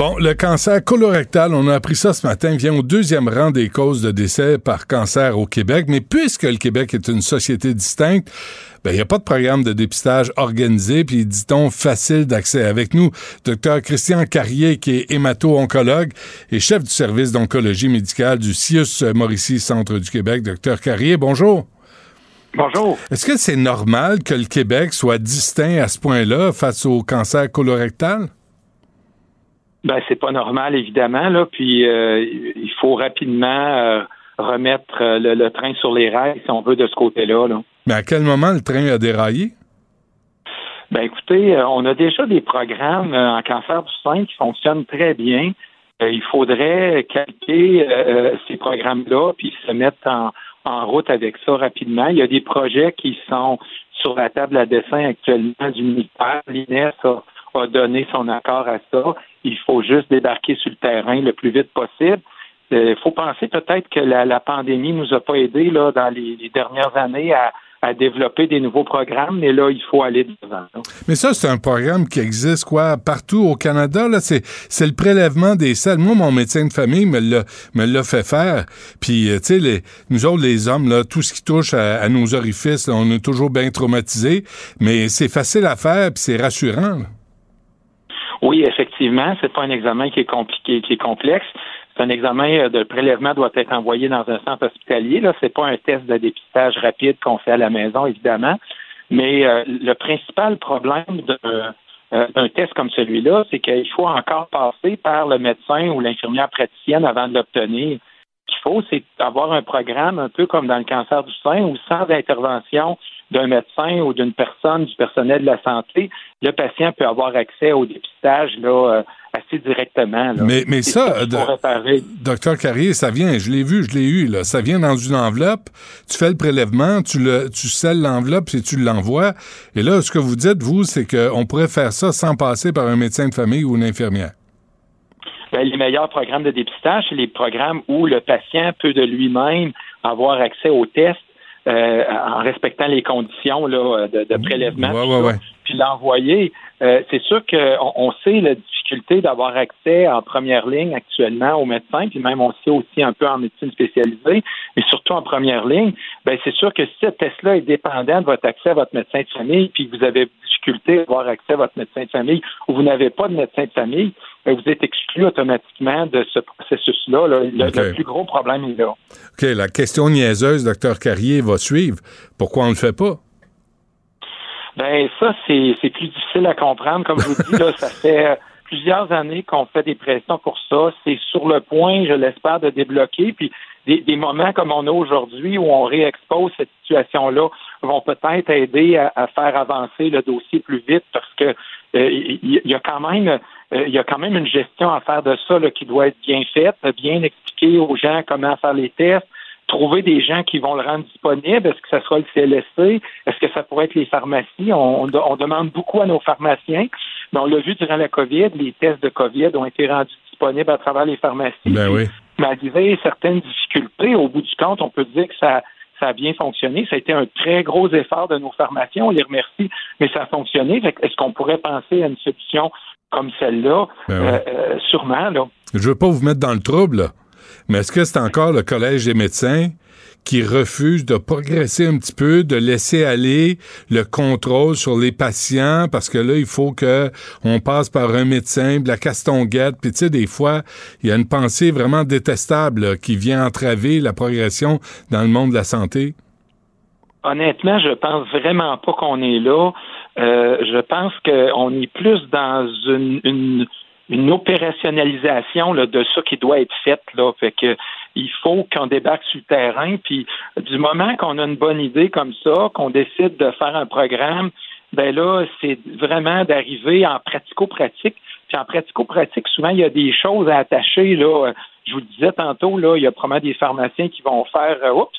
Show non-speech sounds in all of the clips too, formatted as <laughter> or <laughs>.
Bon, le cancer colorectal, on a appris ça ce matin, vient au deuxième rang des causes de décès par cancer au Québec. Mais puisque le Québec est une société distincte, ben, il n'y a pas de programme de dépistage organisé, puis dit-on facile d'accès. Avec nous, Dr Christian Carrier, qui est hémato-oncologue et chef du service d'oncologie médicale du CIUS Mauricie Centre du Québec. Dr Carrier, bonjour. Bonjour. Est-ce que c'est normal que le Québec soit distinct à ce point-là face au cancer colorectal? Ben, c'est pas normal, évidemment, là. Puis euh, il faut rapidement euh, remettre euh, le, le, train sur les rails, si on veut, de ce côté-là. Là. Mais à quel moment le train a déraillé? Ben écoutez, on a déjà des programmes en cancer du sein qui fonctionnent très bien. il faudrait calquer ces programmes-là puis se mettre en, en route avec ça rapidement. Il y a des projets qui sont sur la table à dessin actuellement du ministère. L'INES a, a, donné son accord à ça. Il faut juste débarquer sur le terrain le plus vite possible. Il euh, faut penser peut-être que la, pandémie nous a pas aidés là, dans les, dernières années à, développer des nouveaux programmes, mais là, il faut aller devant. Mais ça, c'est un programme qui existe, quoi, partout au Canada, là. C'est, c'est le prélèvement des selles. Moi, mon médecin de famille me l'a, me l'a fait faire. Puis, tu sais, nous autres, les hommes, là, tout ce qui touche à, à nos orifices, là, on est toujours bien traumatisés. Mais c'est facile à faire, puis c'est rassurant, là. Oui, effectivement, c'est pas un examen qui est compliqué, qui est complexe. C'est un examen de prélèvement doit être envoyé dans un centre hospitalier. Là, c'est pas un test de dépistage rapide qu'on fait à la maison, évidemment. Mais euh, le principal problème d'un euh, test comme celui-là, c'est qu'il faut encore passer par le médecin ou l'infirmière praticienne avant de l'obtenir. Qu'il faut, c'est avoir un programme un peu comme dans le cancer du sein où sans intervention d'un médecin ou d'une personne du personnel de la santé, le patient peut avoir accès au dépistage là, euh, assez directement. Là. Mais, mais ça, docteur Carrier, ça vient, je l'ai vu, je l'ai eu, là. ça vient dans une enveloppe, tu fais le prélèvement, tu le tu scelles l'enveloppe et tu l'envoies. Et là, ce que vous dites, vous, c'est qu'on pourrait faire ça sans passer par un médecin de famille ou une infirmière. Ben, les meilleurs programmes de dépistage, c'est les programmes où le patient peut de lui-même avoir accès aux tests euh, en respectant les conditions là, de, de prélèvement, ouais, ouais, ouais. puis l'envoyer. Euh, c'est sûr qu'on on sait la difficulté d'avoir accès en première ligne actuellement aux médecins, puis même on sait aussi un peu en médecine spécialisée, mais surtout en première ligne. Ben c'est sûr que si ce test-là est dépendant de votre accès à votre médecin de famille, puis que vous avez difficulté à avoir accès à votre médecin de famille, ou vous n'avez pas de médecin de famille, vous êtes exclu automatiquement de ce processus-là. Là. Le, Okay. le plus gros problème est là. OK, la question niaiseuse, docteur Carrier, va suivre. Pourquoi on le fait pas? Ben ça, c'est plus difficile à comprendre. Comme je vous dis, là, <laughs> ça fait plusieurs années qu'on fait des pressions pour ça. C'est sur le point, je l'espère, de débloquer. Puis des, des moments comme on a aujourd'hui où on réexpose cette situation-là vont peut-être aider à, à, faire avancer le dossier plus vite parce que euh, il y, a quand même euh, il y a quand même une gestion à faire de ça là, qui doit être bien faite, bien expliquer aux gens comment faire les tests, trouver des gens qui vont le rendre disponible. Est-ce que ça sera le CLSC? Est-ce que ça pourrait être les pharmacies? On, on, on demande beaucoup à nos pharmaciens. Mais on l'a vu durant la COVID, les tests de COVID ont été rendus disponibles à travers les pharmacies. Ben oui. Malgré certaines difficultés, au bout du compte, on peut dire que ça, ça a bien fonctionné. Ça a été un très gros effort de nos pharmaciens. On les remercie, mais ça a fonctionné. Est-ce qu'on pourrait penser à une solution comme celle-là? Ben oui. euh, sûrement, là. Je veux pas vous mettre dans le trouble, là. Mais est-ce que c'est encore le Collège des médecins qui refusent de progresser un petit peu, de laisser aller le contrôle sur les patients? Parce que là, il faut que on passe par un médecin, de la castonguette. Puis tu sais, des fois, il y a une pensée vraiment détestable qui vient entraver la progression dans le monde de la santé. Honnêtement, je pense vraiment pas qu'on est là. Euh, je pense qu'on est plus dans une, une, opérationnalisation de ce qui doit être fait. Là. Fait que il faut qu'on débarque sur le terrain. Puis du moment qu'on a une bonne idée comme ça, qu'on décide de faire un programme, ben là, c'est vraiment d'arriver en pratico-pratique. Puis en pratico-pratique, souvent, il y a des choses à attacher. Là. Je vous le disais tantôt, là, il y a probablement des pharmaciens qui vont faire euh, Oups,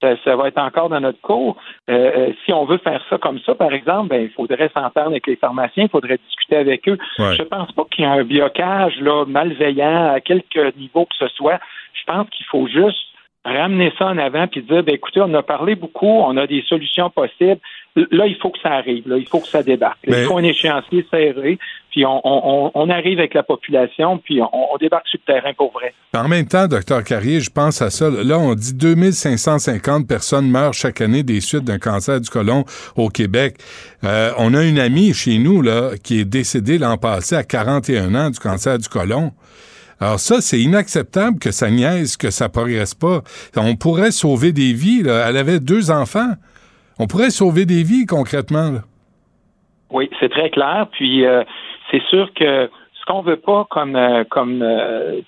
ça, va être encore dans notre cours. Euh, euh, si on veut faire ça comme ça, par exemple, ben, il faudrait s'entendre avec les pharmaciens, il faudrait discuter avec eux. Je pense pas qu'il y a un blocage là, malveillant à quelque niveau que ce soit. Je pense qu'il faut juste ramener ça en avant puis dire ben, écoutez, on a parlé beaucoup, on a des solutions possibles. Là, il faut que ça arrive, là, il faut que ça débarque. Il faut un échéancier serré, puis on, arrive avec la population, puis on, débarque sur le terrain pour vrai. En même temps, docteur Carrier, je pense à ça. Là, on dit 2550 personnes meurent chaque année des suites d'un cancer du côlon au Québec. Euh, on a une amie chez nous là qui est décédée l'an passé à 41 ans du cancer du côlon. Alors ça, c'est inacceptable que ça niaise, que ça progresse pas. On pourrait sauver des vies. Elle avait deux enfants. On pourrait sauver des vies concrètement. Oui, c'est très clair. Puis euh, c'est sûr que ce qu'on veut pas comme euh, comme euh,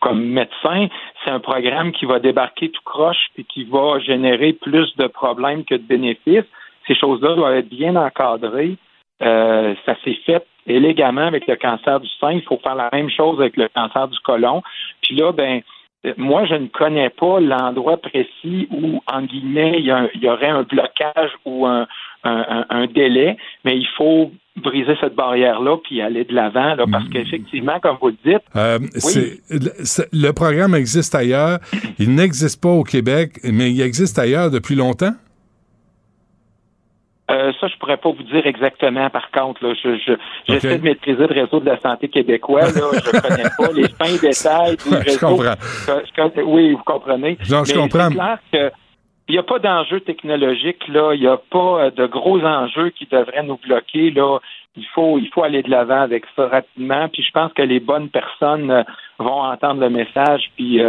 comme médecin, c'est un programme qui va débarquer tout croche et qui va générer plus de problèmes que de bénéfices. Ces choses-là doivent être bien encadrées. ça s'est fait élégamment avec le cancer du sein. Il faut faire la même chose avec le cancer du côlon. Puis là, ben, moi, je ne connais pas l'endroit précis où, en guillemets, il y, aurait un blocage ou un, délai, mais il faut briser cette barrière-là puis aller de l'avant, parce hmm. qu'effectivement, comme vous le dites, euh, le programme existe ailleurs. Il n'existe pas au Québec, mais il existe ailleurs depuis longtemps? Euh, ça, je pourrais pas vous dire exactement. Par contre, là, je, j'essaie de maîtriser le réseau de la santé québécois. Là, je connais pas les fins détails du <laughs> réseau. Je comprends. oui, vous comprenez. Non, je comprends. C'est clair que il n'y a pas d'enjeu technologique là. Il n'y a pas euh, de gros enjeux qui devraient nous bloquer là. Il faut, il faut aller de l'avant avec ça rapidement. Puis je pense que les bonnes personnes euh, vont entendre le message. Puis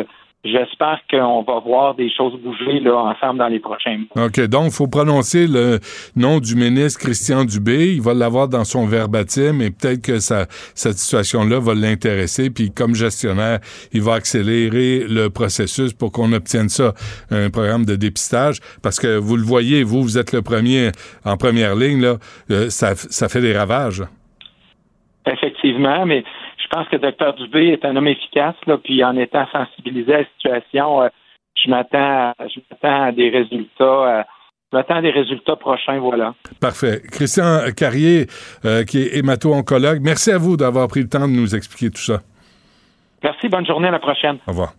J'espère qu'on va voir des choses bouger là, ensemble dans les prochains mois. OK. Donc, il faut prononcer le nom du ministre Christian Dubé. Il va l'avoir dans son verbatim et peut-être que ça, cette situation-là va l'intéresser. Puis, comme gestionnaire, il va accélérer le processus pour qu'on obtienne ça, un programme de dépistage. Parce que vous le voyez, vous, vous êtes le premier en première ligne. Là, euh, ça, ça fait des ravages. Effectivement, mais je pense que Dr Dubé est un homme efficace, là, puis en étant sensibilisé à la situation, euh, je m'attends je m'attends à des résultats. Euh, je m'attends à des résultats prochains, voilà. Parfait. Christian Carrier, euh, qui est hémato-oncologue, merci à vous d'avoir pris le temps de nous expliquer tout ça. Merci, bonne journée, à la prochaine. Au revoir.